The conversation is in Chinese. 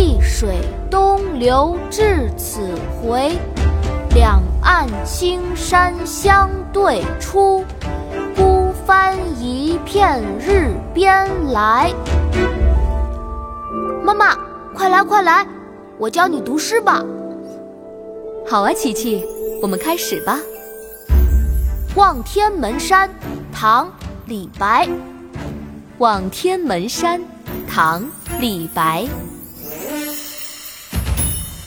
碧水东流至此回。两岸青山相对出，孤帆一片日边来。妈妈，快来快来，我教你读诗吧。好啊，琪琪，我们开始吧。《望天门山》唐·李白。望天门山，唐·李白。